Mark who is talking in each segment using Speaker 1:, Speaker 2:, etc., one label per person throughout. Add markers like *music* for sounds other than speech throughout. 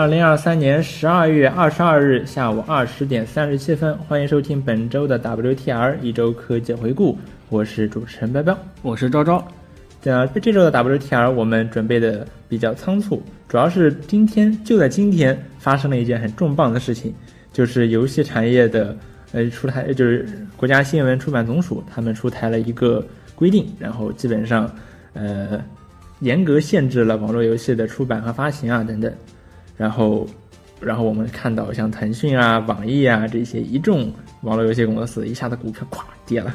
Speaker 1: 二零二三年十二月二十二日下午二十点三十七分，欢迎收听本周的 WTR 一周科技回顾。我是主持人彪彪，
Speaker 2: 我是昭昭。
Speaker 1: 那这周的 WTR 我们准备的比较仓促，主要是今天就在今天发生了一件很重磅的事情，就是游戏产业的呃出台，就是国家新闻出版总署他们出台了一个规定，然后基本上呃严格限制了网络游戏的出版和发行啊等等。然后，然后我们看到像腾讯啊、网易啊这些一众网络游戏公司一下子股票咵跌了，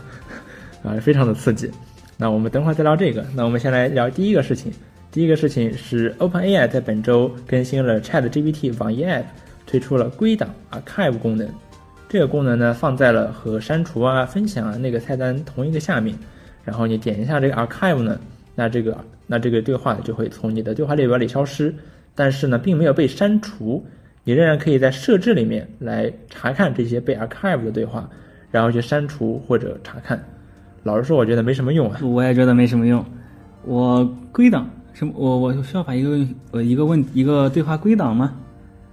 Speaker 1: 啊，非常的刺激。那我们等会儿再聊这个。那我们先来聊第一个事情。第一个事情是 OpenAI 在本周更新了 ChatGPT 网页 App，推出了归档 Archive 功能。这个功能呢放在了和删除啊、分享啊那个菜单同一个下面。然后你点一下这个 Archive 呢，那这个那这个对话就会从你的对话列表里消失。但是呢，并没有被删除，你仍然可以在设置里面来查看这些被 archive 的对话，然后去删除或者查看。老实说，我觉得没什么用啊。
Speaker 2: 我也觉得没什么用。我归档什么？我我需要把一个呃一个问一个对话归档吗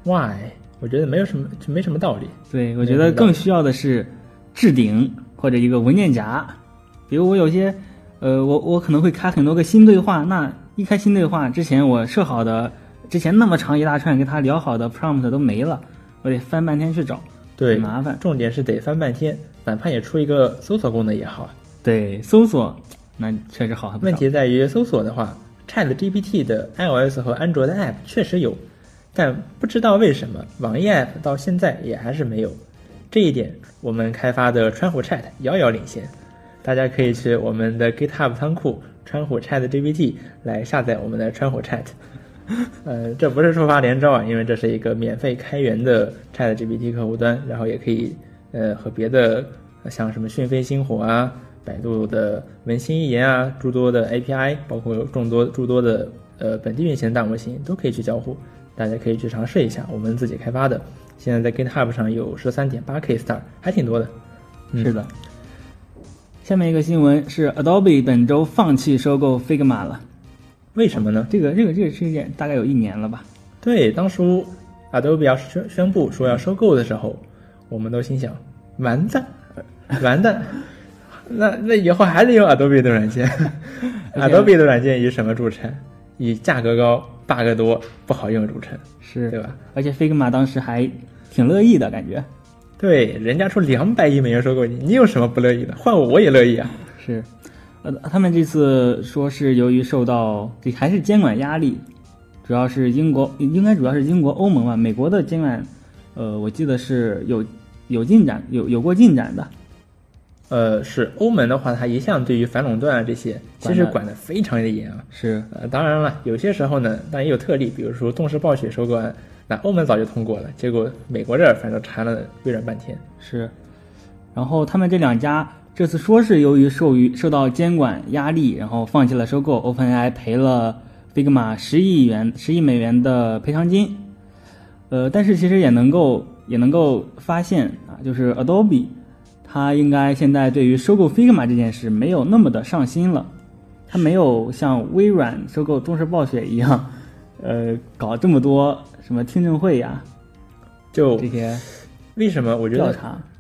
Speaker 1: ？Why？我觉得没有什么，没什么道理。
Speaker 2: 对，我觉得更需要的是置顶或者一个文件夹。比如我有些呃，我我可能会开很多个新对话，那一开新对话之前我设好的。之前那么长一大串跟他聊好的 prompt 都没了，我得翻半天去找，
Speaker 1: 对，
Speaker 2: 麻烦。
Speaker 1: 重点是得翻半天，哪怕也出一个搜索功能也好。
Speaker 2: 对，搜索那确实好。
Speaker 1: 问题在于搜索的话，Chat GPT 的 iOS 和安卓的 App 确实有，但不知道为什么网页 App 到现在也还是没有。这一点，我们开发的川虎 Chat 遥遥领先。大家可以去我们的 GitHub 仓库川虎 Chat GPT 来下载我们的川虎 Chat。*laughs* 呃，这不是触发连招啊，因为这是一个免费开源的 ChatGPT 客户端，然后也可以呃和别的像什么讯飞星火啊、百度的文心一言啊诸多的 API，包括众多诸多的呃本地运行大模型都可以去交互，大家可以去尝试一下。我们自己开发的，现在在 GitHub 上有十三点八 K star，还挺多的。
Speaker 2: 是的。下面一个新闻是 Adobe 本周放弃收购 Figma 了。
Speaker 1: 为什么呢？
Speaker 2: 这个这个这个事件大概有一年了吧？
Speaker 1: 对，当初 Adobe 要宣宣布说要收购的时候，我们都心想完蛋，完蛋，*laughs* 那那以后还得用 Adobe 的软件，*laughs* Adobe 的软件以什么著称？以价格高、bug 多、不好用著称，
Speaker 2: 是
Speaker 1: 对吧？
Speaker 2: 而且 Figma 当时还挺乐意的感觉，
Speaker 1: 对，人家出两百亿美元收购你，你有什么不乐意的？换我我也乐意啊，
Speaker 2: 是。呃，他们这次说是由于受到这还是监管压力，主要是英国，应该主要是英国、欧盟吧。美国的监管，呃，我记得是有有进展，有有过进展的。
Speaker 1: 呃，是欧盟的话，它一向对于反垄断啊这些，其实管的非常的严啊。
Speaker 2: 是，
Speaker 1: 呃，当然了，有些时候呢，但也有特例，比如说动视暴雪收购案，那欧盟早就通过了，结果美国这儿反正缠了微软半天。
Speaker 2: 是，然后他们这两家。这次说是由于受于受到监管压力，然后放弃了收购，OpenAI 赔了 Figma 十亿元、十亿美元的赔偿金。呃，但是其实也能够也能够发现啊，就是 Adobe，它应该现在对于收购 Figma 这件事没有那么的上心了，它没有像微软收购中视暴雪一样，呃，搞这么多什么听证会呀，
Speaker 1: 就
Speaker 2: 这些，
Speaker 1: 为什么？我觉得，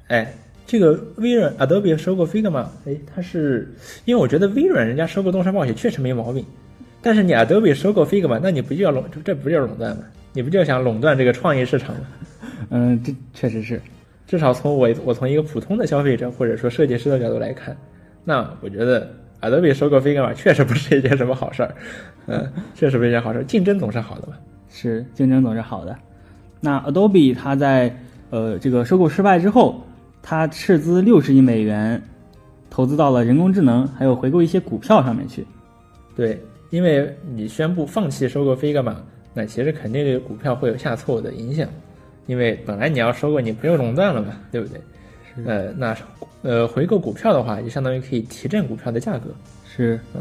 Speaker 1: 哎。这个微软 Adobe 收购 Figma，哎，它是因为我觉得微软人家收购东山暴雪确实没毛病，但是你 Adobe 收购 Figma，那你不就要垄，这不叫垄断吗？你不就想垄断这个创意市场吗？
Speaker 2: 嗯，这确实是，
Speaker 1: 至少从我我从一个普通的消费者或者说设计师的角度来看，那我觉得 Adobe 收购 Figma 确实不是一件什么好事儿，嗯，确实不是一件好事儿，竞争总是好的嘛。
Speaker 2: 是，竞争总是好的。那 Adobe 它在呃这个收购失败之后。他斥资六十亿美元，投资到了人工智能，还有回购一些股票上面去。
Speaker 1: 对，因为你宣布放弃收购 Figma，那其实肯定对股票会有下挫的影响。因为本来你要收购，你不用垄断了嘛，对不对？呃，那呃回购股票的话，就相当于可以提振股票的价格。
Speaker 2: 是，嗯。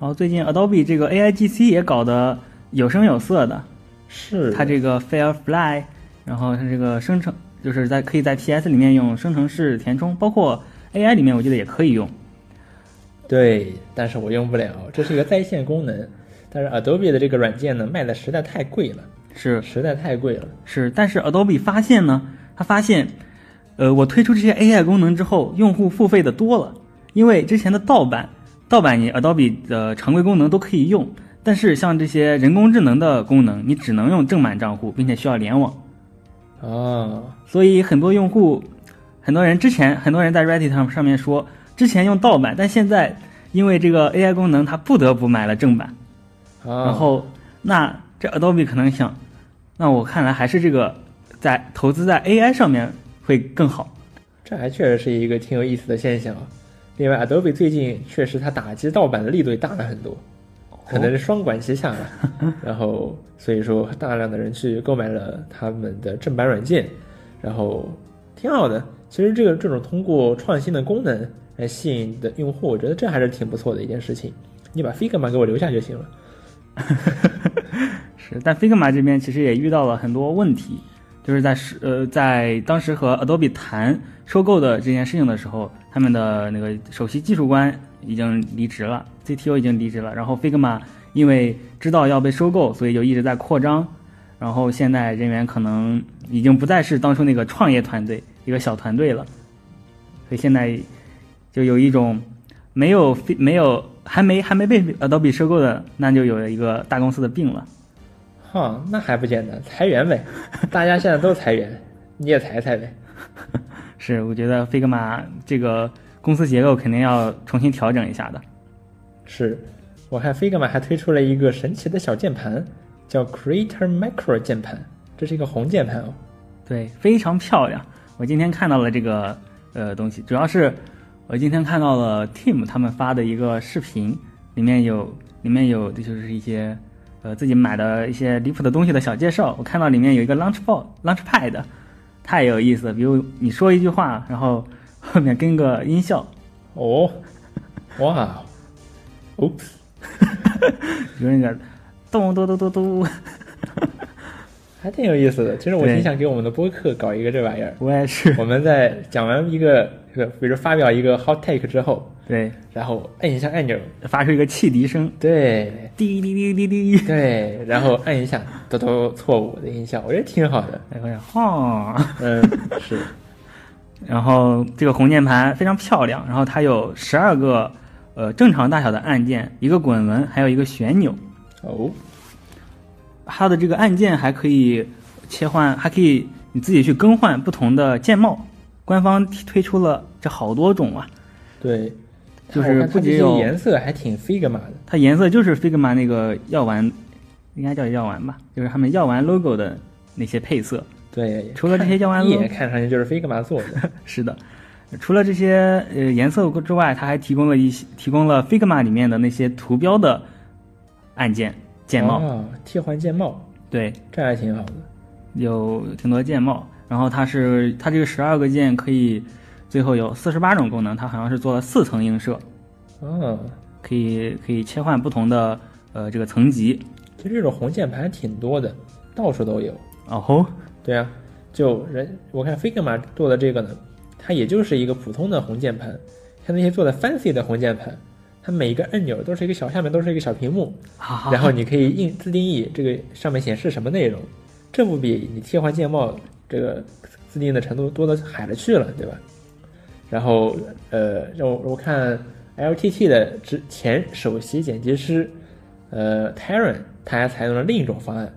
Speaker 2: 然后最近 Adobe 这个 AIGC 也搞得有声有色的，
Speaker 1: 是
Speaker 2: 它这个 Firefly，然后它这个生成。就是在可以在 P S 里面用生成式填充，包括 A I 里面我记得也可以用。
Speaker 1: 对，但是我用不了，这是一个在线功能。但是 Adobe 的这个软件呢，卖的实在太贵了。
Speaker 2: 是
Speaker 1: 实在太贵了。
Speaker 2: 是，但是 Adobe 发现呢，他发现，呃，我推出这些 AI 功能之后，用户付费的多了，因为之前的盗版，盗版你 Adobe 的常规功能都可以用，但是像这些人工智能的功能，你只能用正版账户，并且需要联网，
Speaker 1: 啊，
Speaker 2: 所以很多用户，很多人之前很多人在 Reddit 上上面说，之前用盗版，但现在因为这个 AI 功能，他不得不买了正版。
Speaker 1: 啊
Speaker 2: 然后，那这 Adobe 可能想，那我看来还是这个在投资在 AI 上面会更好。
Speaker 1: 这还确实是一个挺有意思的现象。另外，Adobe 最近确实它打击盗版的力度也大了很多，可能是双管齐下吧。*laughs* 然后，所以说大量的人去购买了他们的正版软件，然后挺好的。其实这个这种通过创新的功能来吸引的用户，我觉得这还是挺不错的一件事情。你把 Figma 给我留下就行了。*laughs*
Speaker 2: 是，但 Figma 这边其实也遇到了很多问题，就是在是呃在当时和 Adobe 谈收购的这件事情的时候，他们的那个首席技术官已经离职了，CTO 已经离职了，然后 Figma 因为知道要被收购，所以就一直在扩张，然后现在人员可能已经不再是当初那个创业团队一个小团队了，所以现在就有一种没有没有还没还没被 Adobe 收购的，那就有了一个大公司的病了。
Speaker 1: 哈，那还不简单，裁员呗！*laughs* 大家现在都裁员，你也裁裁呗。*laughs*
Speaker 2: 是，我觉得 Figma 这个公司结构肯定要重新调整一下的。
Speaker 1: 是，我看 Figma 还推出了一个神奇的小键盘，叫 Creator Micro 键盘，这是一个红键盘哦。
Speaker 2: 对，非常漂亮。我今天看到了这个呃东西，主要是我今天看到了 Team 他们发的一个视频，里面有里面有就是一些呃自己买的一些离谱的东西的小介绍。我看到里面有一个 Launchpad Launchpad，太有意思了。比如你说一句话，然后后面跟个音效，
Speaker 1: 哦，哇，Oops，
Speaker 2: 比如那个咚咚咚咚咚。
Speaker 1: 还挺有意思的。其实我
Speaker 2: 对。
Speaker 1: 挺想给我们的播客搞一个这玩意儿。
Speaker 2: 我也是，
Speaker 1: 我们在讲完一个比如发表一个 hot take 之后，
Speaker 2: 对，
Speaker 1: 然后按一下按钮，
Speaker 2: 发出一个汽笛声，
Speaker 1: 对。
Speaker 2: 滴滴滴滴滴，
Speaker 1: 对，然后按一下嘟嘟错误的音效，我觉得挺好的。
Speaker 2: 然后哈，
Speaker 1: 嗯，是，
Speaker 2: 然后这个红键盘非常漂亮，然后它有十二个呃正常大小的按键，一个滚轮，还有一个旋钮。
Speaker 1: 哦，
Speaker 2: 它的这个按键还可以切换，还可以你自己去更换不同的键帽。官方推出了这好多种啊，
Speaker 1: 对，
Speaker 2: 就是不仅有
Speaker 1: 颜色还挺 Figma 的。
Speaker 2: 它颜色就是 Figma 那个药丸，应该叫药丸吧，就是他们药丸 logo 的那些配色。
Speaker 1: 对，*laughs*
Speaker 2: 除了这些药丸
Speaker 1: 一眼看上去就是 Figma 做的。*laughs*
Speaker 2: 是的，除了这些呃颜色之外，它还提供了一些提供了 Figma 里面的那些图标的按键键帽，
Speaker 1: 哦，替换键帽，
Speaker 2: 对，
Speaker 1: 这还挺好的。
Speaker 2: 有挺多键帽。然后它是它这个十二个键可以最后有四十八种功能，它好像是做了四层映射，
Speaker 1: 哦，
Speaker 2: 可以可以切换不同的呃这个层级。
Speaker 1: 其实这种红键盘挺多的，到处都有。
Speaker 2: 哦吼，
Speaker 1: 对啊，就人我看 Figma 做的这个呢，它也就是一个普通的红键盘，像那些做的 fancy 的红键盘，它每一个按钮都是一个小，下面都是一个小屏幕，然后你可以印自定义这个上面显示什么内容，这不比你替换键帽这个自定义的程度多的海了去了，对吧？然后呃，让我我看 LTT 的之前首席剪辑师呃 Taron，他还采用了另一种方案，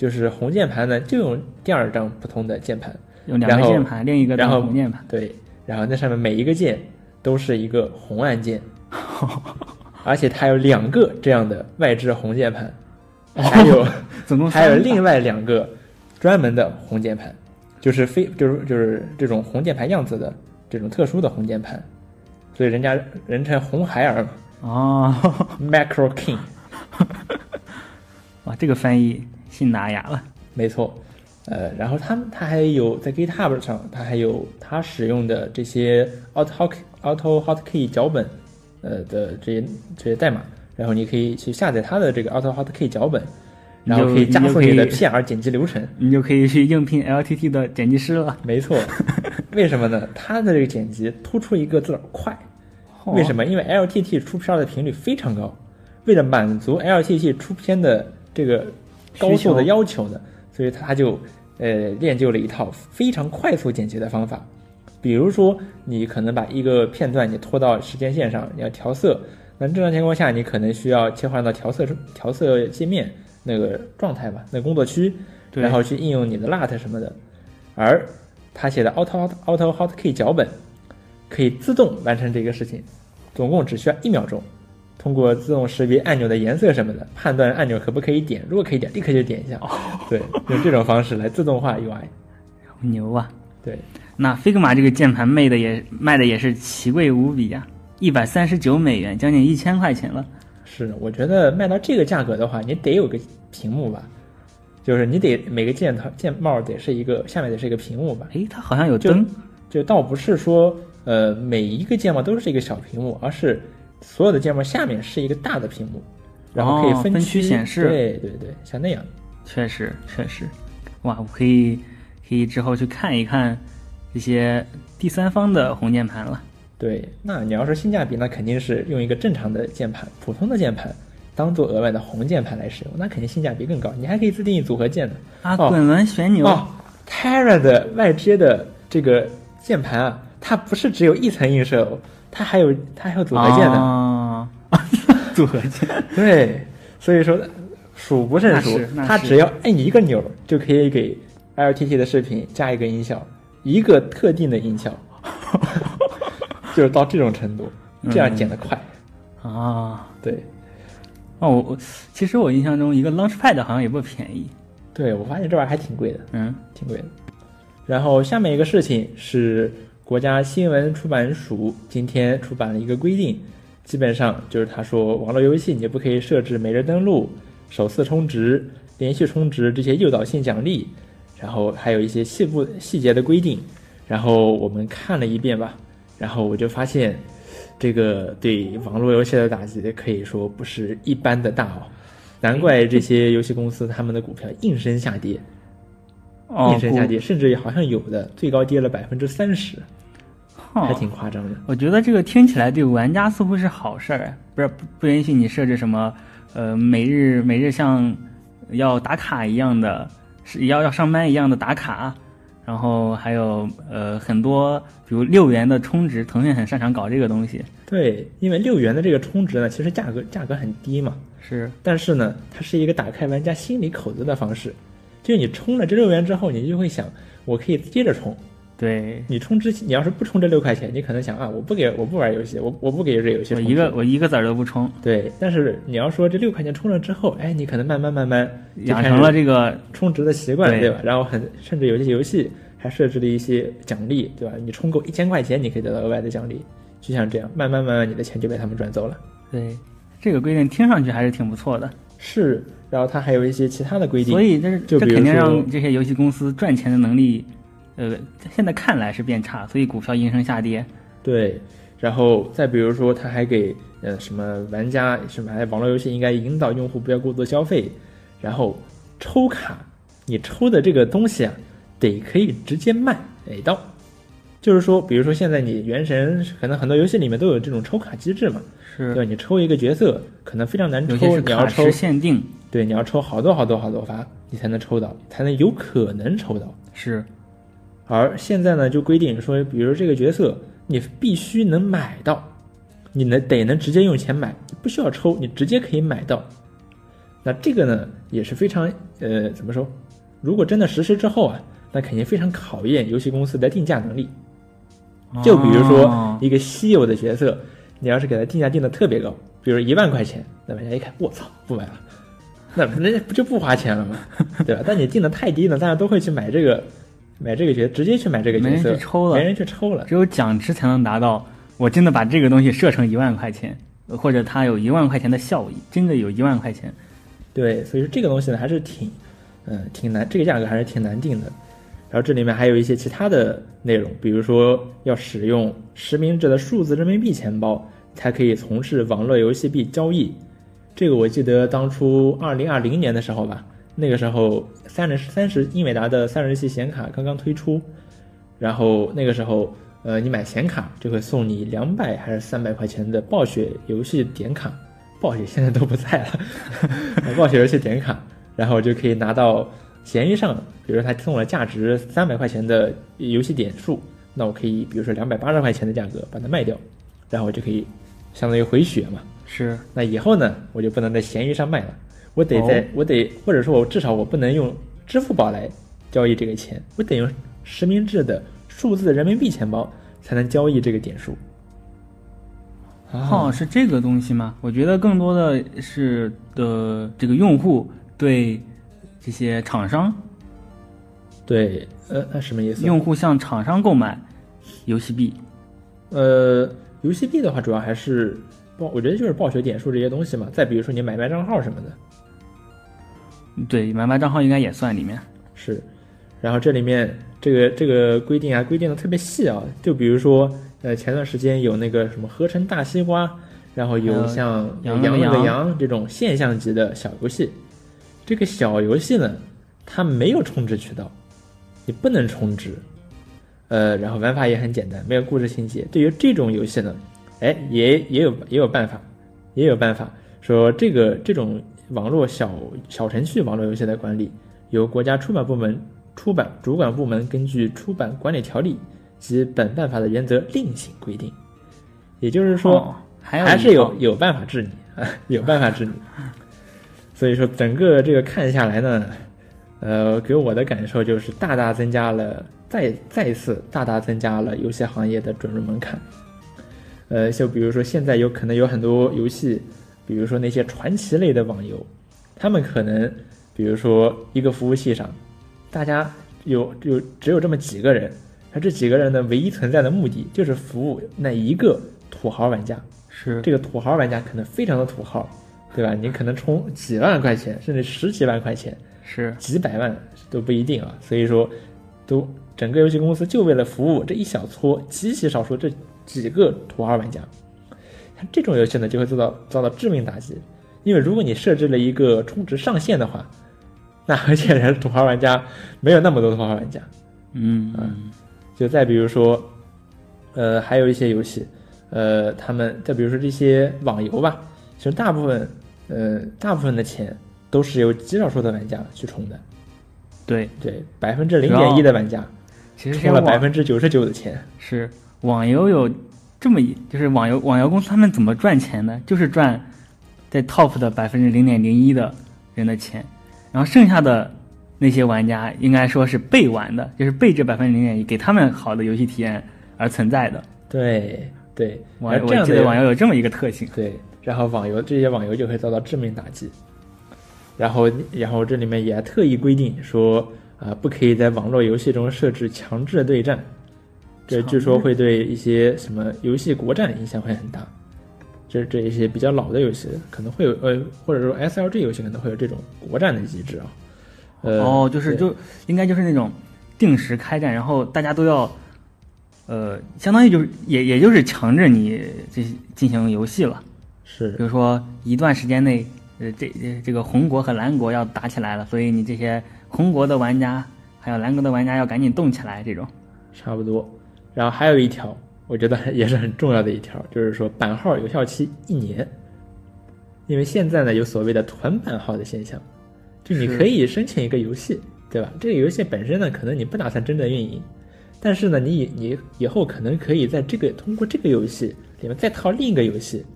Speaker 1: 就是红键盘呢就用第二张普通的键盘，
Speaker 2: 用两个键盘，另一个当
Speaker 1: 然后
Speaker 2: 红键盘。
Speaker 1: 对，然后那上面每一个键都是一个红按键，*laughs* 而且它有两个这样的外置红键盘，还有、
Speaker 2: 总共
Speaker 1: 还有另外两个专门的红键盘，就是非就是就是这种红键盘样子的这种特殊的红键盘，所以人家人称红孩儿嘛
Speaker 2: 哦
Speaker 1: ，，Macro King，*laughs*
Speaker 2: 哇，这个翻译信达雅了。
Speaker 1: 没错。呃，然后他们他还有在 GitHub 上，他还有他使用的这些 Auto Auto Hotkey 脚本，呃的这些这些代码，然后你可以去下载他的这个 Auto Hotkey 脚本，然后可以加速你的 PR 剪辑流程。
Speaker 2: 你就可以去应聘 LTT 的剪辑师了。
Speaker 1: 没错，为什么呢？他的这个剪辑突出一个字儿快，为什
Speaker 2: 么？
Speaker 1: 么？因为 LTT 出片的频率非常高，为了满足 LTT 出片的这个高速的要求呢，所以他就呃练就了一套非常快速简洁的方法。比如说，你可能把一个片段你拖到时间线上，你要调色，那正常情况下你可能需要切换到调色调色界面那个状态吧，那工作区，然后去应用你的 LUT 什么的。而他写的 Auto Auto Hotkey 脚本可以自动完成这个事情，总共只需要一秒钟。通过自动识别按钮的颜色什么的，判断按钮可不可以点，如果可以点，立刻就点一下。对，用这种方式来自动化 UI。
Speaker 2: 牛啊！
Speaker 1: 对，
Speaker 2: 那 Figma 这个键盘卖的也卖的也是奇贵无比啊，一百三十九美元，将近一千块钱了。
Speaker 1: 是，我觉得卖到这个价格的话，你得有个屏幕吧，就是你得每个键头键帽得是一个下面得是一个屏幕吧，
Speaker 2: 诶，它好像有
Speaker 1: 就
Speaker 2: 灯，
Speaker 1: 就倒不是说呃每一个键帽都是一个小屏幕，而是所有的键帽下面是一个大的屏幕，然后可以
Speaker 2: 哦分区
Speaker 1: 区
Speaker 2: 显示
Speaker 1: 对对对，像那样。
Speaker 2: 确实确实，哇，我可以可以之后去看一看这些第三方的红键盘了。
Speaker 1: 对，那你要说性价比，那肯定是用一个正常的键盘，普通的键盘，当做额外的红键盘来使用，那肯定性价比更高。你还可以自定义组合键呢。
Speaker 2: 啊，
Speaker 1: 哦
Speaker 2: 滚轮旋钮，
Speaker 1: 哦，Terra 的外接的这个键盘啊，它不是只有一层映射哦，它还有它还有组合键的。
Speaker 2: 啊，组合键，
Speaker 1: 对，所以说数不胜数。它只要按一个钮就可以给 LTT 的视频加一个音效，一个特定的音效，*laughs* 就是到这种程度，这样剪得快。
Speaker 2: 啊。
Speaker 1: 对，
Speaker 2: 哦，我我其实我印象中一个 Launchpad 好像也不便宜，
Speaker 1: 对我发现这玩意儿还挺贵的，
Speaker 2: 嗯，
Speaker 1: 挺贵的。然后下面一个事情是国家新闻出版署今天出版了一个规定，基本上就是他说网络游戏你不可以设置每日登录、首次充值、连续充值这些诱导性奖励，然后还有一些细部细节的规定。然后我们看了一遍吧，然后我就发现，这个对网络游戏的打击可以说不是一般的大哦，难怪这些游戏公司他们的股票应声下跌。应声下跌，甚至好像有的最高跌了百分之三十，
Speaker 2: 哦
Speaker 1: 还挺夸张的。
Speaker 2: 我觉得这个听起来对玩家似乎是好事儿，不是不不允许你设置什么呃每日每日像要打卡一样的，是要要上班一样的打卡，然后还有呃很多比如六元的充值，腾讯很擅长搞这个东西，
Speaker 1: 对，因为六元的这个充值呢，其实价格价格很低嘛，
Speaker 2: 是
Speaker 1: 但是呢，它是一个打开玩家心理口子的方式。就你充了这六元之后，你就会想，我可以接着充。
Speaker 2: 对。
Speaker 1: 你充之前，你要是不充这六块钱，你可能想啊，我不给我不玩游戏，我我不给这游戏充。
Speaker 2: 我一个我一个子儿都不充，
Speaker 1: 对，但是你要说这六块钱充了之后，哎，你可能慢慢慢慢就
Speaker 2: 养成了这个
Speaker 1: 充值的习惯，
Speaker 2: 对
Speaker 1: 对吧？然后很甚至有些游戏还设置了一些奖励，对吧？你充够一千块钱，你可以得到额外的奖励，就像这样，慢慢慢慢你的钱就被他们赚走了。
Speaker 2: 对这个规定听上去还是挺不错的，
Speaker 1: 是，然后它还有一些其他的规定，
Speaker 2: 所以这是这肯定让这些游戏公司赚钱的能力，呃，现在看来是变差，所以股票应声下跌。
Speaker 1: 对，然后再比如说，他还给呃什么玩家什么，还，网络游戏应该引导用户不要过度消费，然后抽卡，你抽的这个东西啊，得可以直接卖给到，就是说，比如说现在你原神可能很多游戏里面都有这种抽卡机制嘛，
Speaker 2: 是
Speaker 1: 对？你抽一个角色可能非常难抽，你要抽，
Speaker 2: 限定，
Speaker 1: 对，你要抽好多好多好多发，你才能抽到，才能有可能抽到。
Speaker 2: 是
Speaker 1: 而现在呢，就规定说，比如这个角色，你必须能买到，你能得能直接用钱买，不需要抽，你直接可以买到。那这个呢，也是非常呃，怎么说？如果真的实施之后啊，那肯定非常考验游戏公司的定价能力。就比如说
Speaker 2: 哦
Speaker 1: 一个稀有的角色，你要是给它定价定的特别高，比如一万块钱，那玩家一看，我操，不买了，那那不就不花钱了吗？对吧？但你定的太低呢，大家都会去买这个，买这个角，直接去买这个角
Speaker 2: 没人
Speaker 1: 色，
Speaker 2: 去抽了
Speaker 1: 没人去抽了。
Speaker 2: 只有奖池才能达到。我真的把这个东西设成一万块钱，或者它有一万块钱的效益，真的有一万块钱。
Speaker 1: 对，所以说这个东西呢，还是挺，嗯、挺难，这个价格还是挺难定的。然后这里面还有一些其他的内容，比如说要使用实名制的数字人民币钱包，才可以从事网络游戏币交易。这个我记得当初二零二零年的时候吧，那个时候三十三十英伟达的三十系显卡刚刚推出，然后那个时候，呃，你买显卡就会送你两百还是三百块钱的暴雪游戏点卡，暴雪现在都不在了，*laughs* 暴雪游戏点卡，然后就可以拿到闲鱼上，比如说他送了价值三百块钱的游戏点数，那我可以比如说两百八十块钱的价格把它卖掉，然后我就可以相当于回血嘛。
Speaker 2: 是，
Speaker 1: 那以后呢，我就不能在闲鱼上卖了，我得在、
Speaker 2: 哦
Speaker 1: 我得或者说我至少我不能用支付宝来交易这个钱，我得用实名制的数字人民币钱包才能交易这个点数。
Speaker 2: 哦，是这个东西吗？我觉得更多的是的这个用户对这些厂商，
Speaker 1: 对，呃，那什么意思？
Speaker 2: 用户向厂商购买游戏币。
Speaker 1: 呃，游戏币的话，主要还是暴，我觉得就是暴雪点数这些东西嘛。再比如说你买卖账号什么的，
Speaker 2: 对，买卖账号应该也算里面。
Speaker 1: 是。然后这里面这个这个规定啊，规定的特别细啊。就比如说，呃，前段时间有那个什么合成大西瓜，然后
Speaker 2: 有
Speaker 1: 有像
Speaker 2: 羊
Speaker 1: 羊
Speaker 2: 羊
Speaker 1: 羊这种现象级的小游戏。这个小游戏呢，它没有充值渠道，你不能充值。呃，然后玩法也很简单，没有故事情节。对于这种游戏呢，哎，也也有也有办法，也有办法说这个这种网络小小程序网络游戏的管理，由国家出版部门出版主管部门根据出版管理条例及本办法的原则另行规定。也就是说，
Speaker 2: 哦还
Speaker 1: 还是有有办法治你啊，*laughs* 有办法治你。所以说，整个这个看下来呢，呃，给我的感受就是大大增加了，再再一次大大增加了游戏行业的准入门槛。呃，就比如说现在有可能有很多游戏，比如说那些传奇类的网游，他们可能，比如说一个服务器上，大家有有只有这么几个人，而这几个人的唯一存在的目的就是服务那一个土豪玩家。
Speaker 2: 是
Speaker 1: 这个土豪玩家可能非常的土豪，对吧？你可能充几万块钱，甚至十几万块钱，
Speaker 2: 是
Speaker 1: 几百万都不一定啊。所以说，都整个游戏公司就为了服务这一小撮极其少数这几个土豪玩家，像这种游戏呢就会遭到遭到致命打击。因为如果你设置了一个充值上限的话，那很显然土豪玩家没有那么多土豪玩家。
Speaker 2: 嗯嗯
Speaker 1: 就再比如说，呃，还有一些游戏，呃，他们再比如说这些网游吧，其实大部分，呃，大部分的钱都是由极少数的玩家去充的，
Speaker 2: 对，
Speaker 1: 对，百分之零点一的玩家
Speaker 2: 其实
Speaker 1: 充了
Speaker 2: 网
Speaker 1: 百分之九十九的钱，
Speaker 2: 是网游有这么一，就是网游网游公司他们怎么赚钱呢？就是赚在 top 的百分之零点零一的人的钱，然后剩下的那些玩家应该说是被玩的，就是被这百分之零点一给他们好的游戏体验而存在的。
Speaker 1: 对对，
Speaker 2: 网
Speaker 1: 而这样的
Speaker 2: 我记得网游有这么一个特性。
Speaker 1: 对，然后网游这些网游就会遭到致命打击。然后，然后这里面也特意规定说，啊、不可以在网络游戏中设置强制对战，这据说会对一些什么游戏国战影响会很大。这这一些比较老的游戏可能会有，呃，或者说 SLG 游戏可能会有这种国战的机制啊。呃、
Speaker 2: 哦，就是就应该就是那种定时开战，然后大家都要，呃，相当于就是也也就是强制你这进行游戏了。
Speaker 1: 是
Speaker 2: 比如说一段时间内，呃，这这这个红国和蓝国要打起来了，所以你这些红国的玩家还有蓝国的玩家要赶紧动起来，这种。
Speaker 1: 差不多。然后还有一条，我觉得 *laughs* 也是很重要的一条，就是说版号有效期一年。因为现在呢有所谓的团版号的现象，就你可以申请一个游戏，对吧？这个游戏本身呢，可能你不打算真正运营，但是呢，你以你以后可能可以在这个通过这个游戏里面再套另一个游戏，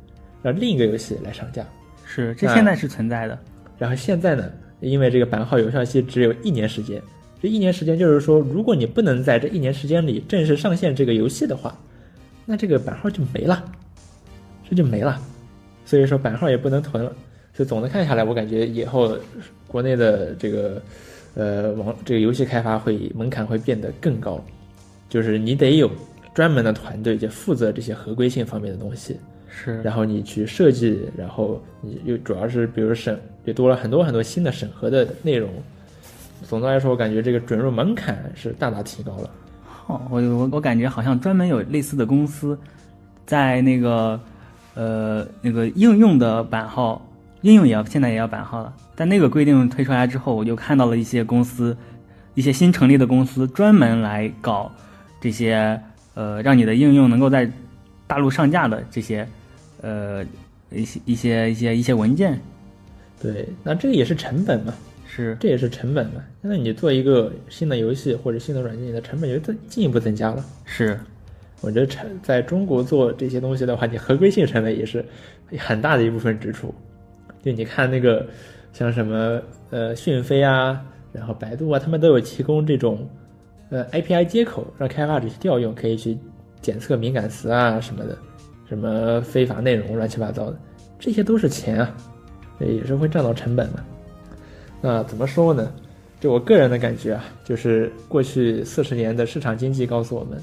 Speaker 1: 让另一个游戏来上架。
Speaker 2: 是，这现在是存在的。
Speaker 1: 然后现在呢，因为这个版号有效期只有一年时间，这一年时间就是说，如果你不能在这一年时间里正式上线这个游戏的话，那这个版号就没了，这就没了。所以说版号也不能囤了。所以总的看下来，我感觉以后国内的这个呃网这个游戏开发会门槛会变得更高，就是你得有专门的团队就负责这些合规性方面的东西。
Speaker 2: 是，
Speaker 1: 然后你去设计，然后你又主要是比如审，也多了很多很多新的审核的内容。总的来说，我感觉这个准入门槛是大大提高了。
Speaker 2: 哦，我我我感觉好像专门有类似的公司，在那个呃那个应用的版号，应用也要现在也要版号了。但那个规定推出来之后，我就看到了一些公司，一些新成立的公司专门来搞这些呃让你的应用能够在大陆上架的这些呃一些一些一些一些文件。
Speaker 1: 对，那这个也是成本嘛。
Speaker 2: 是
Speaker 1: 这也是成本嘛。那你做一个新的游戏或者新的软件，你的成本就增进一步增加了。
Speaker 2: 是，
Speaker 1: 我觉得成在中国做这些东西的话，你合规性成本也是很大的一部分支出。就你看那个像什么呃讯飞啊，然后百度啊，他们都有提供这种呃 API 接口，让开发者去调用，可以去检测敏感词啊什么的，什么非法内容乱七八糟的，这些都是钱啊，也是会占到成本的。那怎么说呢？就我个人的感觉啊，就是过去四十年的市场经济告诉我们，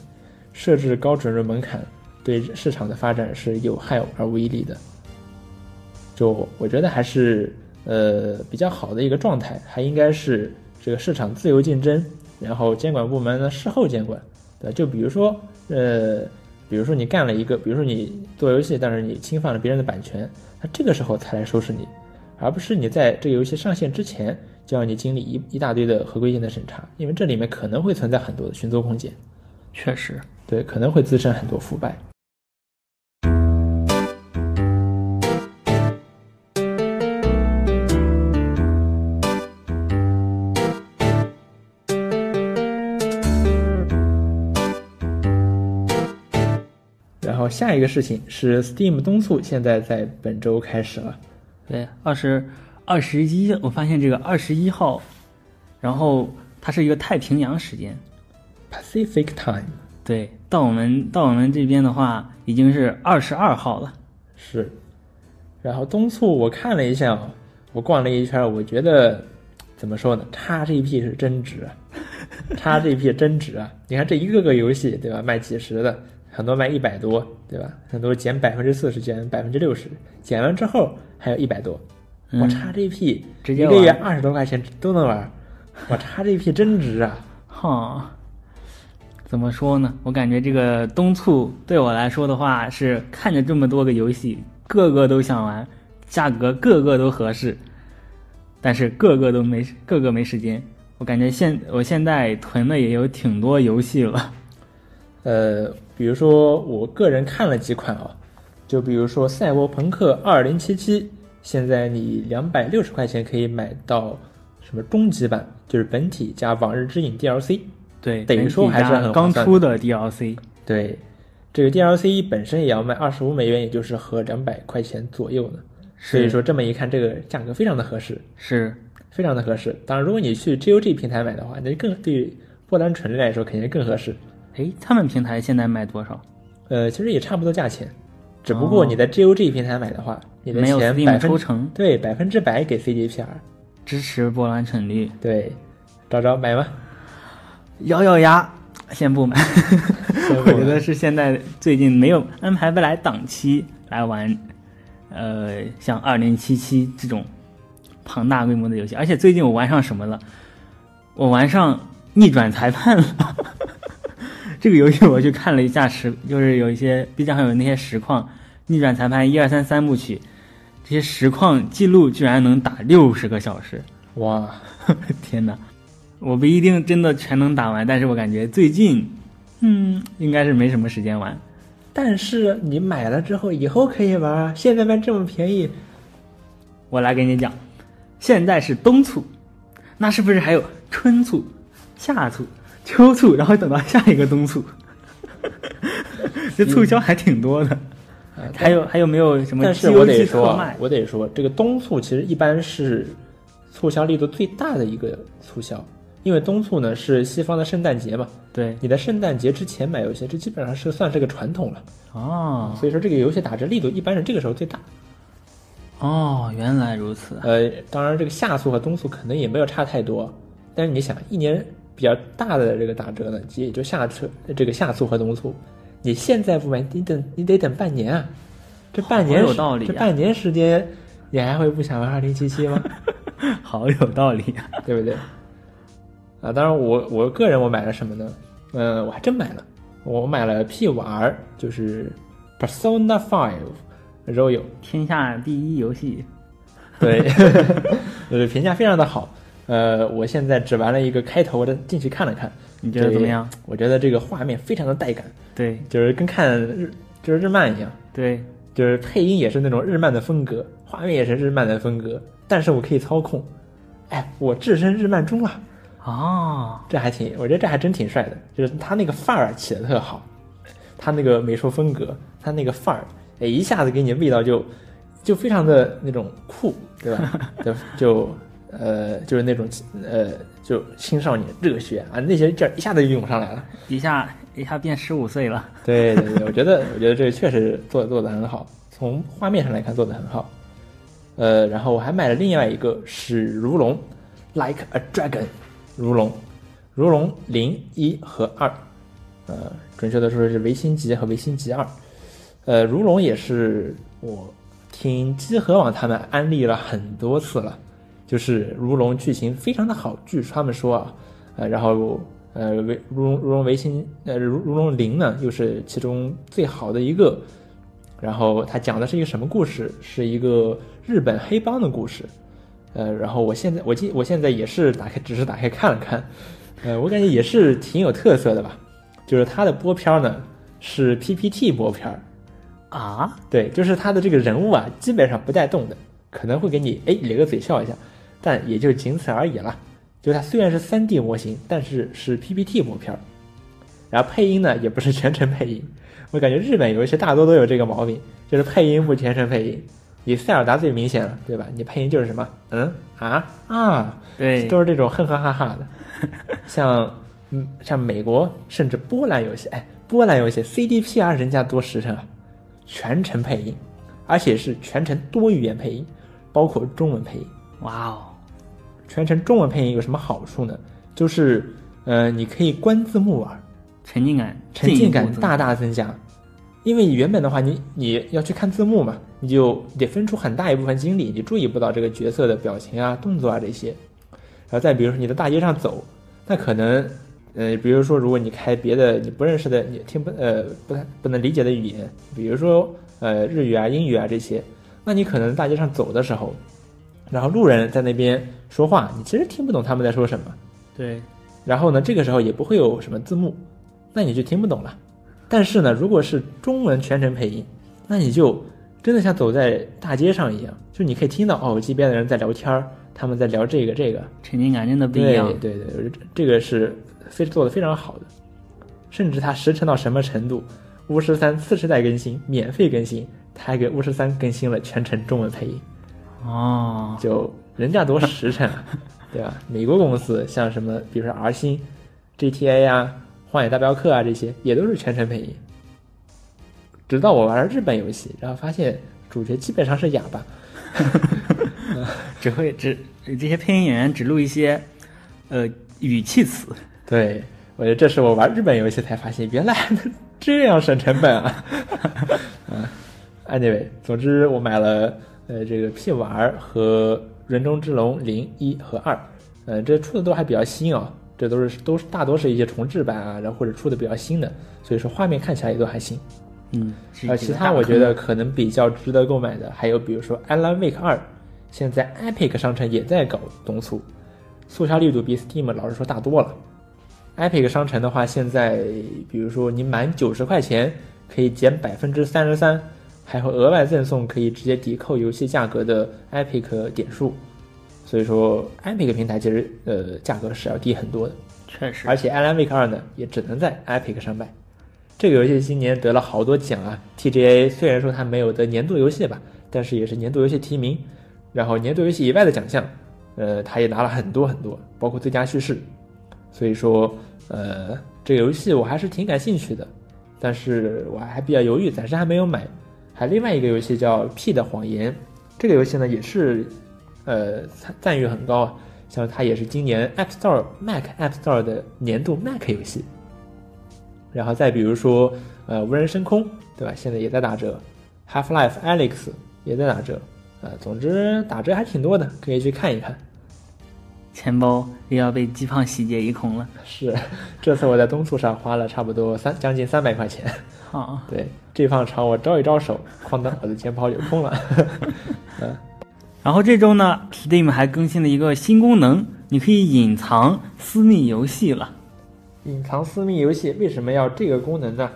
Speaker 1: 设置高准入门槛对市场的发展是有害而无一利的。就我觉得还是呃比较好的一个状态，还应该是这个市场自由竞争，然后监管部门呢事后监管，对？就比如说呃，比如说你干了一个，比如说你做游戏，但是你侵犯了别人的版权，那这个时候才来收拾你，而不是你在这个游戏上线之前就要你经历一一大堆的合规性的审查，因为这里面可能会存在很多的寻租空间，
Speaker 2: 确实，
Speaker 1: 对，可能会滋生很多腐败。然后下一个事情是 Steam 东促，现在在本周开始了。
Speaker 2: 对，二十二十一，我发现这个二十一号，然后它是一个太平洋时间
Speaker 1: ，Pacific Time
Speaker 2: 对，到我们到我们这边的话，已经是二十二号了。
Speaker 1: 是，然后东促我看了一下，我逛了一圈，我觉得怎么说呢？XGP 是真值啊，XGP 真值啊！你看这一个个游戏，对吧？卖几十的，很多卖一百多，对吧？很多减百分之四十，减百分之六十，减完之后还有一百多。我
Speaker 2: 嗯
Speaker 1: XGP
Speaker 2: 直接
Speaker 1: 一个月二十多块钱都能玩，我 XGP 真值啊！
Speaker 2: 哈，怎么说呢？我感觉这个冬促对我来说的话，是看着这么多个游戏，个个都想玩，价格个个都合适，但是个个都没个个没时间。我感觉现我现在囤的也有挺多游戏了。
Speaker 1: 呃，比如说我个人看了几款啊，就比如说《赛博朋克2077》，现在你两百六十块钱可以买到什么终极版，就是本体加往日之影 DLC。
Speaker 2: 对，
Speaker 1: 等于说还是很划算
Speaker 2: 刚出的 DLC。
Speaker 1: 对，这个 DLC 本身也要卖二十五美元，也就是合两百块钱左右呢。所以说这么一看，这个价格非常的合适，
Speaker 2: 是，
Speaker 1: 非常的合适。当然，如果你去 GOG 平台买的话，那更对波兰纯来说肯定更合适。
Speaker 2: 哎，他们平台现在卖多少？
Speaker 1: 呃，其实也差不多价钱，只不过你在 GOG 平台买的话，钱百分
Speaker 2: 抽成，
Speaker 1: 对百分之百给 CDPR，
Speaker 2: 支持波兰蠢绿，
Speaker 1: 对，找找买吧。
Speaker 2: 咬咬牙，先不买。*laughs* 我觉得是现在最近没有安排不来档期来玩，呃，像二零七七这种庞大规模的游戏。而且最近我玩上什么了？我玩上逆转裁判了。这个游戏我去看了一下实，就是有一些 B 站上有那些实况，逆转裁判一二三三部曲，这些实况记录居然能打六十个小时。
Speaker 1: 哇，*laughs*
Speaker 2: 天哪！我不一定真的全能打完，但是我感觉最近，嗯，应该是没什么时间玩。
Speaker 1: 但是你买了之后，以后可以玩啊！现在卖这么便宜，
Speaker 2: 我来给你讲，现在是冬促，那是不是还有春促、夏促、秋促，然后等到下一个冬促？这促销还挺多的。
Speaker 1: 啊
Speaker 2: 还有还有没有什么
Speaker 1: 但是我得说？我得说，这个冬促其实一般是促销力度最大的一个促销，因为冬促呢是西方的圣诞节嘛，
Speaker 2: 对，
Speaker 1: 你在圣诞节之前买游戏，这基本上是算是个传统了。
Speaker 2: 哦
Speaker 1: 所以说这个游戏打折力度一般是这个时候最大。
Speaker 2: 哦，原来如此。
Speaker 1: 呃，当然这个夏促和冬促可能也没有差太多，但是你想，一年比较大的这个打折呢，也就下促这个夏促和冬促，你现在不买，你等你得等半年啊，这半年
Speaker 2: 有道理啊
Speaker 1: 这半年时间，你还会不想玩二零七七吗？*laughs*
Speaker 2: 好有道理啊！
Speaker 1: 对不对？啊，当然我我个人我买了什么呢？嗯、我还真买了，我买了 P 五 R，就是 Persona Five Royal。
Speaker 2: 天下第一游戏，
Speaker 1: 对，呃，*laughs* 评价非常的好。呃，我现在只玩了一个开头，我再进去看了看，
Speaker 2: 你觉得怎么样？
Speaker 1: 我觉得这个画面非常的带感，
Speaker 2: 对。
Speaker 1: 就是跟看日就是日漫一样，
Speaker 2: 对，
Speaker 1: 就是配音也是那种日漫的风格，画面也是日漫的风格，但是我可以操控，哎，我置身日漫中啊，
Speaker 2: 哦，
Speaker 1: 这还挺，我觉得这还真挺帅的，就是他那个范儿起的特好，他那个美术风格，他那个范儿，哎，一下子给你味道就就非常的那种酷，对吧？*laughs* 就就呃就是那种呃就青少年热血啊那些劲儿一下子就涌上来了。
Speaker 2: 一下一下变十五岁了。
Speaker 1: 对对对，我觉得 *laughs* 我觉得这个确实做做的很好，从画面上来看做的很好。呃，然后我还买了另外一个是如龙，Like a Dragon，如龙，如龙零一和二，呃，准确的说是维新集和维新集二。呃，如龙也是我听机核网他们安利了很多次了，就是如龙剧情非常的好，据他们说啊，呃，然后呃维如龙如龙维新呃如如龙零呢又是其中最好的一个，然后它讲的是一个什么故事？是一个日本黑帮的故事，呃，然后我现在我记我现在也是打开只是打开看了看，呃，我感觉也是挺有特色的吧，就是它的播片儿呢是 PPT 播片儿。
Speaker 2: 啊，
Speaker 1: 对，就是他的这个人物啊，基本上不带动的，可能会给你哎咧个嘴笑一下，但也就仅此而已了。就它虽然是 3D 模型，但是是 PPT 模片儿，然后配音呢也不是全程配音。我感觉日本游戏大多都有这个毛病，就是配音不全程配音。你塞尔达最明显了，对吧？你配音就是什么嗯啊啊，
Speaker 2: 对，
Speaker 1: 都是这种哼哼哈哈的。像嗯像美国甚至波兰游戏，哎，波兰游戏 CDPR 人家多实诚啊。全程配音，而且是全程多语言配音，包括中文配音。
Speaker 2: 哇哦，
Speaker 1: 全程中文配音有什么好处呢？就是，呃，你可以关字幕玩，
Speaker 2: 沉浸感，
Speaker 1: 沉浸感大大增加。因为原本的话，你你要去看字幕嘛，你就得分出很大一部分精力，你注意不到这个角色的表情啊、动作啊这些。然后再比如说你在大街上走，那可能，呃，比如说如果你开别的你不认识的、你听不呃不太不能理解的语言，比如说呃日语啊、英语啊这些，那你可能大街上走的时候，然后路人在那边说话，你其实听不懂他们在说什么。
Speaker 2: 对，
Speaker 1: 然后呢，这个时候也不会有什么字幕，那你就听不懂了。但是呢，如果是中文全程配音，那你就真的像走在大街上一样，就你可以听到哦，这边的人在聊天儿，他们在聊这个这个，
Speaker 2: 沉浸感真的不一
Speaker 1: 对
Speaker 2: 样。
Speaker 1: 对对，这这个是非做的非常好的，甚至它实诚到什么程度？巫师三次世代更新，免费更新，他还给巫师三更新了全程中文配音。
Speaker 2: 哦，
Speaker 1: 就人家多实诚啊，*laughs* 对吧？美国公司像什么，比如说 R 星、GTA 呀、荒野大镖客啊这些，也都是全程配音。直到我玩了日本游戏，然后发现主角基本上是哑巴。*laughs*
Speaker 2: 只会只这些配音演员只录一些呃语气词。
Speaker 1: 对，我觉得这是我玩日本游戏才发现，原来还能这样省成本啊。嗯，*laughs* anyway，总之我买了呃这个 P 五 R 和人中之龙零一和二，呃这出的都还比较新啊、这都是都是大多是一些重置版啊，然后或者出的比较新的，所以说画面看起来也都还行。
Speaker 2: 嗯，是
Speaker 1: 呃，
Speaker 2: 几个大
Speaker 1: 其他我觉得可能比较值得购买的，还有比如说《Alan Wake 二》，现在 Epic 商城也在搞东促，促销力度比 Steam 老实说大多了。Epic 商城的话，现在比如说你满九十块钱可以减百分之三十三，还会额外赠送可以直接抵扣游戏价格的 Epic 点数，所以说 Epic 平台其实呃价格是要低很多的。
Speaker 2: 确实
Speaker 1: 而且《Alan Wake 2》呢，也只能在 Epic 上卖。这个游戏今年得了好多奖啊！TGA 虽然说它没有得年度游戏吧，但是也是年度游戏提名。然后年度游戏以外的奖项，呃，它也拿了很多很多，包括最佳叙事。所以说，呃，这个游戏我还是挺感兴趣的，但是我还比较犹豫，暂时还没有买。还另外一个游戏叫《P 的谎言》，这个游戏呢也是，呃，赞赞誉很高啊。像它也是今年 App Store Mac App Store 的年度 Mac 游戏。然后再比如说，呃，无人升空，对吧？现在也在打折，Half Life Alex 也在打折，呃，总之打折还挺多的，可以去看一看。
Speaker 2: 钱包又要被鸡胖洗劫一空了。*laughs*
Speaker 1: 是，这次我在东促上花了差不多三将近三百块钱，
Speaker 2: 好，*laughs*
Speaker 1: 对，这胖朝我招一招手，哐当，我的钱包就空了。*laughs*
Speaker 2: 嗯然后这周呢，Steam 还更新了一个新功能，你可以隐藏私密游戏了。
Speaker 1: 隐藏私密游戏为什么要这个功能呢？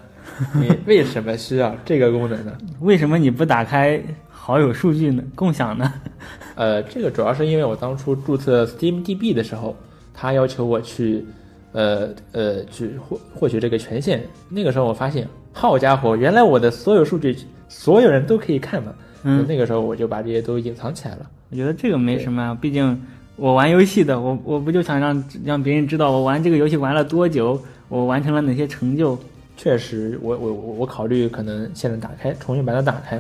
Speaker 1: 你为什么需要这个功能呢？
Speaker 2: 为什么你不打开好友数据呢？共享呢？*laughs*
Speaker 1: 呃，这个主要是因为我当初注册 SteamDB 的时候，他要求我去，呃呃，去获获取这个权限。那个时候我发现，好家伙，原来我的所有数据所有人都可以看嘛。
Speaker 2: 嗯，
Speaker 1: 那个时候我就把这些都隐藏起来了。
Speaker 2: 我觉得这个没什么啊，毕竟我玩游戏的，我我不就想让让别人知道我玩这个游戏玩了多久，我完成了哪些成就。
Speaker 1: 确实，我我我我考虑可能现在打开，重新把它打开，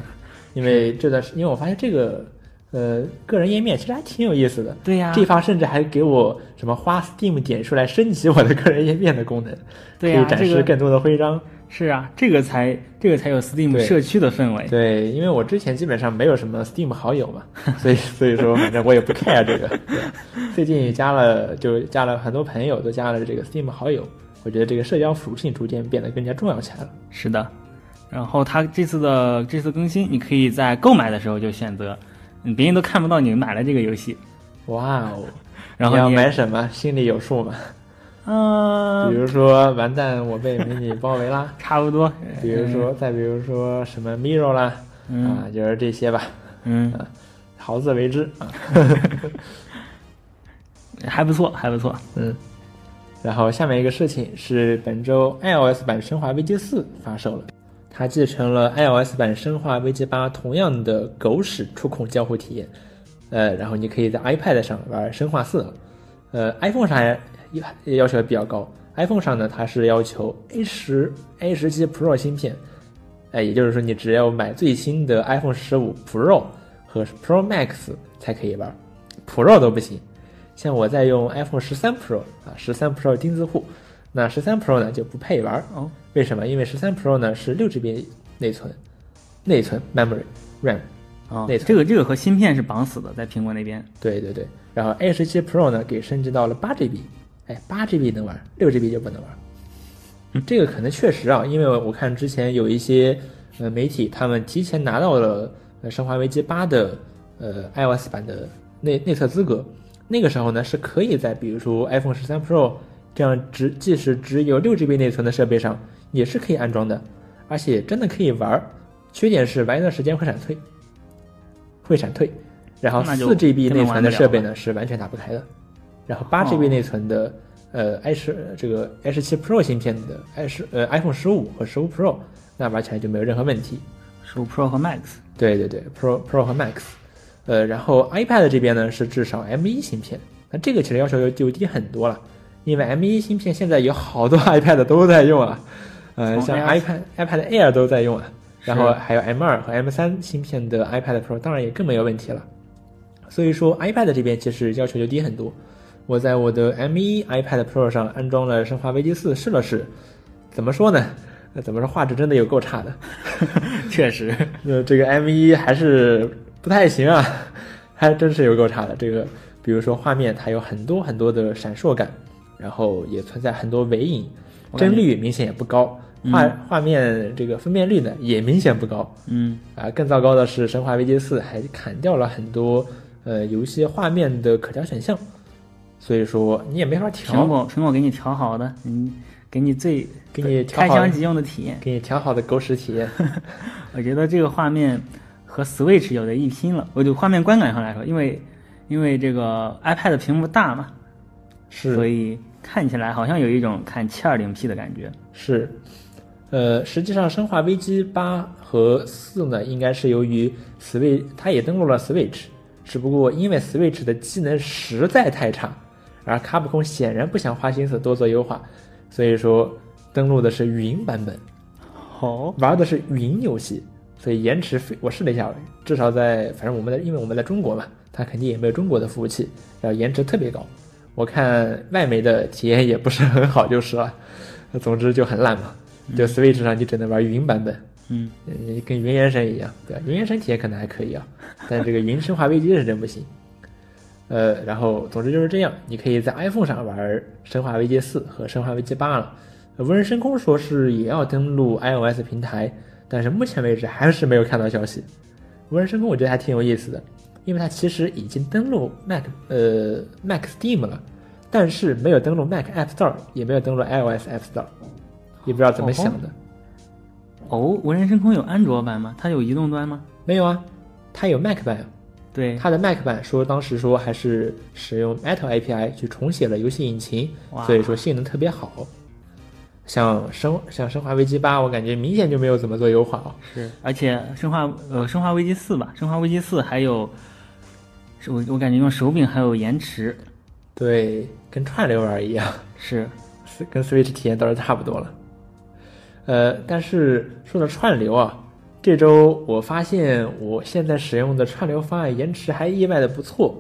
Speaker 1: 因为这段时，因为我发现这个呃个人页面其实还挺有意思的。
Speaker 2: 对呀，
Speaker 1: 这方甚至还给我什么花 Steam 点数来升级我的个人页面的功能，
Speaker 2: 对呀，
Speaker 1: 可以展示更多的徽章。
Speaker 2: 是啊，这个才这个才有 Steam 社区的氛围。
Speaker 1: 对，因为我之前基本上没有什么 Steam 好友嘛，*laughs* 所以所以说反正我也不 care 这个。最近加了，就加了很多朋友都加了这个 Steam 好友，我觉得这个社交属性逐渐变得更加重要起来了。
Speaker 2: 是的，然后它这次的这次更新，你可以在购买的时候就选择，嗯，别人都看不到你买了这个游戏。
Speaker 1: 哇哦，*laughs*
Speaker 2: 然后
Speaker 1: 你要买什么，心里有数吗？
Speaker 2: 嗯，*laughs*
Speaker 1: 比如说完蛋，我被美女包围啦，*laughs*
Speaker 2: 差不多。
Speaker 1: 比如说，再比如说什么 Mirror 啦，啊，就是这些吧。
Speaker 2: 嗯，
Speaker 1: 好自为之啊。
Speaker 2: 还不错，还不错。
Speaker 1: 嗯。然后下面一个事情是本周 iOS 版《生化危机四》发售了，它继承了 iOS 版《生化危机八》同样的狗屎触控交互体验。呃，然后你可以在 iPad 上玩《生化四》，呃，iPhone 上也。要求比较高，iPhone 上呢，它是要求 A 十 A 十七 Pro 芯片，哎，也就是说你只要买最新的 iPhone 十五 Pro 和 Pro Max 才可以玩，Pro 都不行。像我在用 iPhone 十三 Pro 啊，十三 Pro 钉子户，那十三 Pro 呢就不配玩
Speaker 2: 哦。
Speaker 1: 为什么？因为十三 Pro 呢是六 GB 内存，内存 Memory RAM
Speaker 2: 啊，
Speaker 1: 内存。
Speaker 2: 这个这个和芯片是绑死的，在苹果那边。
Speaker 1: 对对对，然后 A 十七 Pro 呢给升级到了八 GB。哎，八 GB 能玩，六 GB 就不能玩。嗯 *laughs* 这个可能确实啊，因为我看之前有一些呃媒体，他们提前拿到了《生化危机八》的呃 iOS 版的内内测资格，那个时候呢是可以在比如说 iPhone 十三 Pro 这样只即使只有六 GB 内存的设备上也是可以安装的，而且真的可以玩儿。缺点是玩一段时间会闪退，会闪退。然后四 GB 内存的设备呢是完全打不开的。然后八 GB 内存的，呃，i 十这个 H 七 Pro 芯片的 i 十呃 iPhone 十五和十五 Pro，那玩起来就没有任何问题。
Speaker 2: 十五 Pro 和 Max。
Speaker 1: 对对对，Pro Pro 和 Max，呃，然后 iPad 这边呢是至少 M 一芯片，那这个其实要求就低很多了，因为 M1 芯片现在有好多 *laughs* iPad 都在用啊，呃，像 iPad iPad Air 都在用啊，然后还有 M2 和 M3 芯片的 iPad Pro，当然也更没有问题了。所以说 iPad 这边其实要求就低很多。我在我的 M1 iPad Pro 上安装了《生化危机4》，试了试，怎么说呢？怎么说画质真的有够差的，*laughs*
Speaker 2: 确实，*laughs*
Speaker 1: 呃，这个 M1 还是不太行啊，还真是有够差的。这个，比如说画面，它有很多很多的闪烁感，然后也存在很多尾影，帧率明显也不高，画画面这个分辨率呢也明显不高。
Speaker 2: 嗯，
Speaker 1: 啊，更糟糕的是，《生化危机4》还砍掉了很多呃游戏画面的可调选项。所以说你也没法调，
Speaker 2: 苹果苹果给你调好的，嗯，给你最
Speaker 1: 给你
Speaker 2: 开箱即用的体验，
Speaker 1: 给你调好的狗屎体验。*laughs*
Speaker 2: 我觉得这个画面和 Switch 有的一拼了。我就画面观感上来说，因为因为这个 iPad 屏幕大嘛，
Speaker 1: 是，
Speaker 2: 所以看起来好像有一种看 720P 的感觉。
Speaker 1: 是，呃，实际上《生化危机八》和四呢，应该是由于 Switch 它也登录了 Switch，只不过因为 Switch 的机能实在太差。而卡普空显然不想花心思多做优化，所以说登录的是云版本，
Speaker 2: 好
Speaker 1: 玩的是云游戏，所以延迟非我试了一下，至少在反正我们的因为我们在中国嘛，它肯定也没有中国的服务器，然后延迟特别高，我看外媒的体验也不是很好就是了，总之就很烂嘛，就 Switch 上你只能玩云版本，
Speaker 2: 嗯，
Speaker 1: 跟云原神一样，对吧？云原神体验可能还可以啊，但这个云生化危机是真不行。呃，然后总之就是这样，你可以在 iPhone 上玩《生化危机四》和《生化危机八》了。无人深空说是也要登录 iOS 平台，但是目前为止还是没有看到消息。无人深空我觉得还挺有意思的，因为它其实已经登录 Mac 呃 Mac Steam 了，但是没有登录 Mac App Store，也没有登录 iOS App Store，也不知道怎么想的。
Speaker 2: 哦，无人深空有安卓版吗？它有移动端吗？
Speaker 1: 没有啊。它有 Mac 版，
Speaker 2: 对，
Speaker 1: 它的 Mac 版说当时说还是使用 Metal API 去重写了游戏引擎，所以说性能特别好。像生像生化危机八，我感觉明显就没有怎么做优化啊。
Speaker 2: 是，而且生化呃生化危机四吧，生化危机四还有，是我我感觉用手柄还有延迟，
Speaker 1: 对，跟串流玩一样，
Speaker 2: 是 *laughs*
Speaker 1: 跟 Switch 体验倒是差不多了。呃，但是说到串流啊，这周我发现我现在使用的串流方案延迟还意外的不错。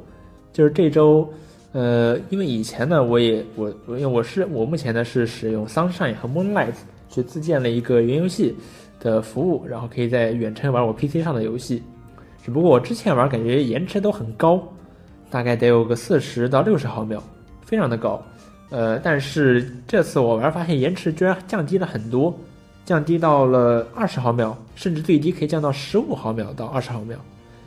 Speaker 1: 就是这周，呃，因为以前呢，我也我我因为我是我目前呢是使用 Sunshine 和 Moonlight 去自建了一个云游戏的服务，然后可以在远程玩我 PC 上的游戏。只不过我之前玩感觉延迟都很高，大概得有个四十到六十毫秒，非常的高。呃，但是这次我玩发现延迟居然降低了很多，降低到了二十毫秒，甚至最低可以降到十五毫秒到二十毫秒，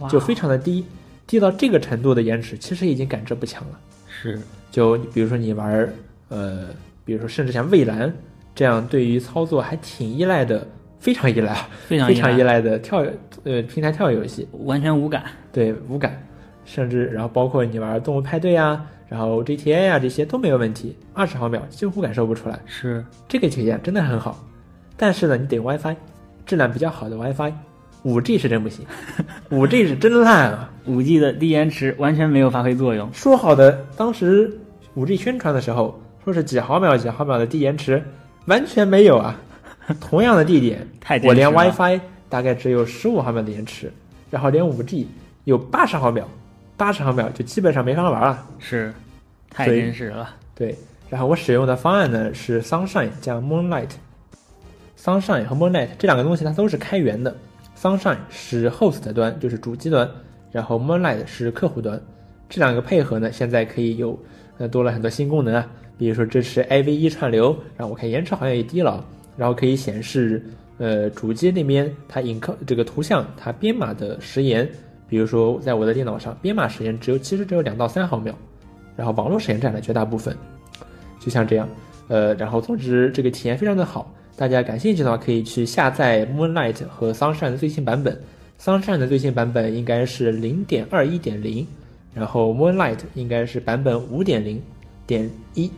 Speaker 1: 就非常的低。低到这个程度的延迟，其实已经感知不强了。
Speaker 2: 是
Speaker 1: 就比如说你玩，呃，比如说甚至像蔚蓝这样对于操作还挺依赖的，非常依赖，
Speaker 2: 非常
Speaker 1: 非常依
Speaker 2: 赖，
Speaker 1: 的跳呃平台跳跃游戏，
Speaker 2: 完全无感，
Speaker 1: 对无感，甚至然后包括你玩动物派对啊，然后 GTA 啊这些都没有问题，二十毫秒几乎感受不出来，
Speaker 2: 是。
Speaker 1: 这个体验真的很好。但是呢，你得 WiFi，质量比较好的 WiFi，五 G 是真不行，五 G *laughs* 是真烂啊。
Speaker 2: 五 G 的低延迟完全没有发挥作用，
Speaker 1: 说好的，当时五 G 宣传的时候说是几毫秒几毫秒的低延迟，完全没有啊。*laughs* 同样的地点，我连 WiFi 大概只有十五毫秒的延迟，然后连五 G 有八十毫秒，八十毫秒就基本上没法玩了。
Speaker 2: 是太真实了，
Speaker 1: 对，然后我使用的方案呢是 Sunshine 加 Moonlight。Sunshine 和 Moonlight 这两个东西它都是开源的，Sunshine 是 host 端，就是主机端，然后 Moonlight 是客户端。这两个配合呢，现在可以有呃多了很多新功能啊，比如说支持 I V 一串流，然后我看延迟好像也低了，然后可以显示呃主机那边它 i n 这个图像它编码的时延，比如说在我的电脑上编码时延只有其实只有两到三毫秒，然后网络时间占了绝大部分，就像这样，呃，然后总之这个体验非常的好，大家感兴趣的话可以去下载 Moonlight 和 Sunshine 的最新版本，Sunshine 的最新版本应该是零点二一点零，然后 Moonlight 应该是版本五点零点一，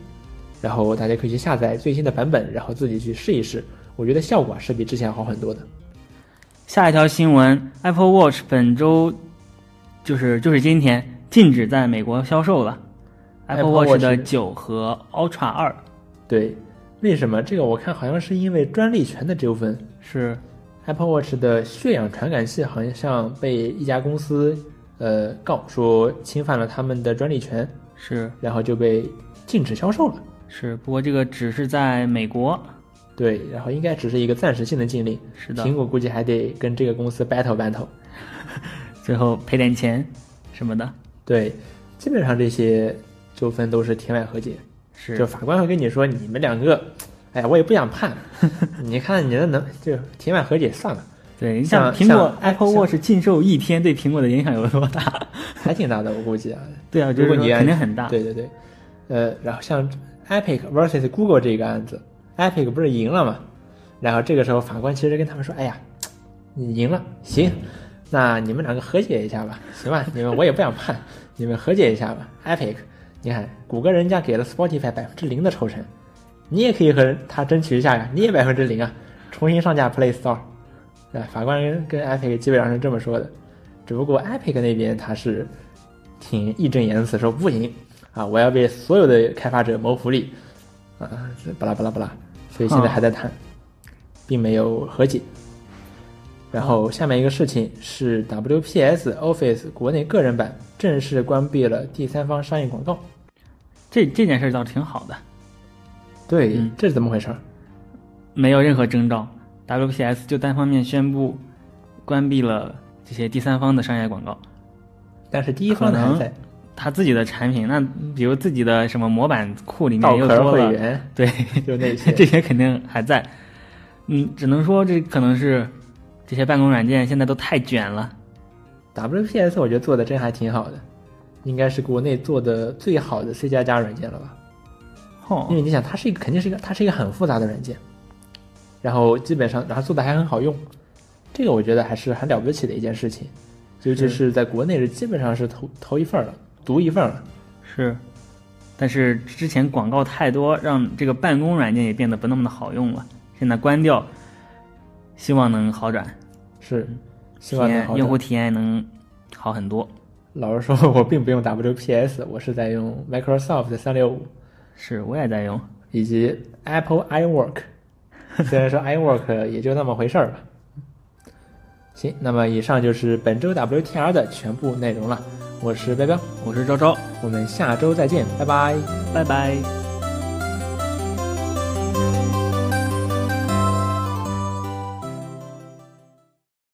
Speaker 1: 然后大家可以去下载最新的版本，然后自己去试一试，我觉得效果是比之前好很多的。
Speaker 2: 下一条新闻，Apple Watch 本周就是就是今天禁止在美国销售了。Apple Watch 的九和 Ultra 二
Speaker 1: 对，为什么？这个我看好像是因为专利权的纠纷。
Speaker 2: 是
Speaker 1: Apple Watch 的血氧传感器好像被一家公司呃告说侵犯了他们的专利权，
Speaker 2: 是
Speaker 1: 然后就被禁止销售了。
Speaker 2: 是，不过这个只是在美国。
Speaker 1: 对，然后应该只是一个暂时性的禁令，
Speaker 2: 是的，
Speaker 1: 苹果估计还得跟这个公司 battle battle。*laughs*
Speaker 2: 最后赔点钱什么的。
Speaker 1: 对，基本上这些纠纷都是庭外和解，
Speaker 2: 是
Speaker 1: 就法官会跟你说你们两个，哎呀，我也不想判，*laughs* 你看你的能就庭外和解算了，
Speaker 2: 对，你
Speaker 1: 像
Speaker 2: 像苹果 Apple Watch 禁售一天，对苹果的影响有多大？
Speaker 1: 还挺大的，我估计啊。*laughs*
Speaker 2: 对啊，
Speaker 1: 如果你
Speaker 2: 肯定很大。
Speaker 1: 对对对，呃，然后像 Epic vs Google 这个案子，Epic 不是赢了嘛？然后这个时候法官其实跟他们说：“哎呀，你赢了，行，那你们两个和解一下吧，行吧？你们我也不想判，你们和解一下吧。Epic，你看谷歌人家给了 Spotify 百分之零的抽成，你也可以和他争取一下呀，你也百分之零啊，重新上架 Play Store。”啊，法官跟跟 Epic 基本上是这么说的，只不过 Epic 那边他是挺义正言辞说不行啊，我要为所有的开发者谋福利啊，巴拉巴拉巴拉，所以现在还在谈，并没有和解。然后下面一个事情是 WPS Office 国内个人版正式关闭了第三方商业广告。
Speaker 2: 这这件事倒是挺好的，
Speaker 1: 对，
Speaker 2: 嗯
Speaker 1: 这是怎么回事？
Speaker 2: 没有任何征兆，WPS 就单方面宣布关闭了这些第三方的商业广告。
Speaker 1: 但是第一方的还在，
Speaker 2: 他自己的产品，那比如自己的什么模板库里面又多了，
Speaker 1: 会员
Speaker 2: 对，*laughs*
Speaker 1: 就那 *laughs* 些
Speaker 2: 这些肯定还在。嗯，只能说这可能是这些办公软件现在都太卷了。
Speaker 1: WPS 我觉得做的真还挺好的，应该是国内做的最好的 C 加加软件了吧？因
Speaker 2: 哦，
Speaker 1: 为你想，它是一个肯定是一个它是一个很复杂的软件，然后基本上然后做的还很好用，这个我觉得还是很了不起的一件事情。尤其是在国内是基本上是头头一份了，独一份了。
Speaker 2: 是，但是之前广告太多，让这个办公软件也变得不那么的好用了。现在关掉，希望能好转，
Speaker 1: 是，希望
Speaker 2: 用户体验能好很多。
Speaker 1: 老实说，我并不用 WPS，我是在用 Microsoft 三六五
Speaker 2: 是，我也在用。
Speaker 1: 以及 Apple iWork。*laughs* 虽然说 iWork 也就那么回事儿吧。行，那么以上就是本周 WTR 的全部内容了。我是彪彪，
Speaker 2: 我是昭昭，
Speaker 1: 我们下周再见，拜拜。
Speaker 2: 拜拜。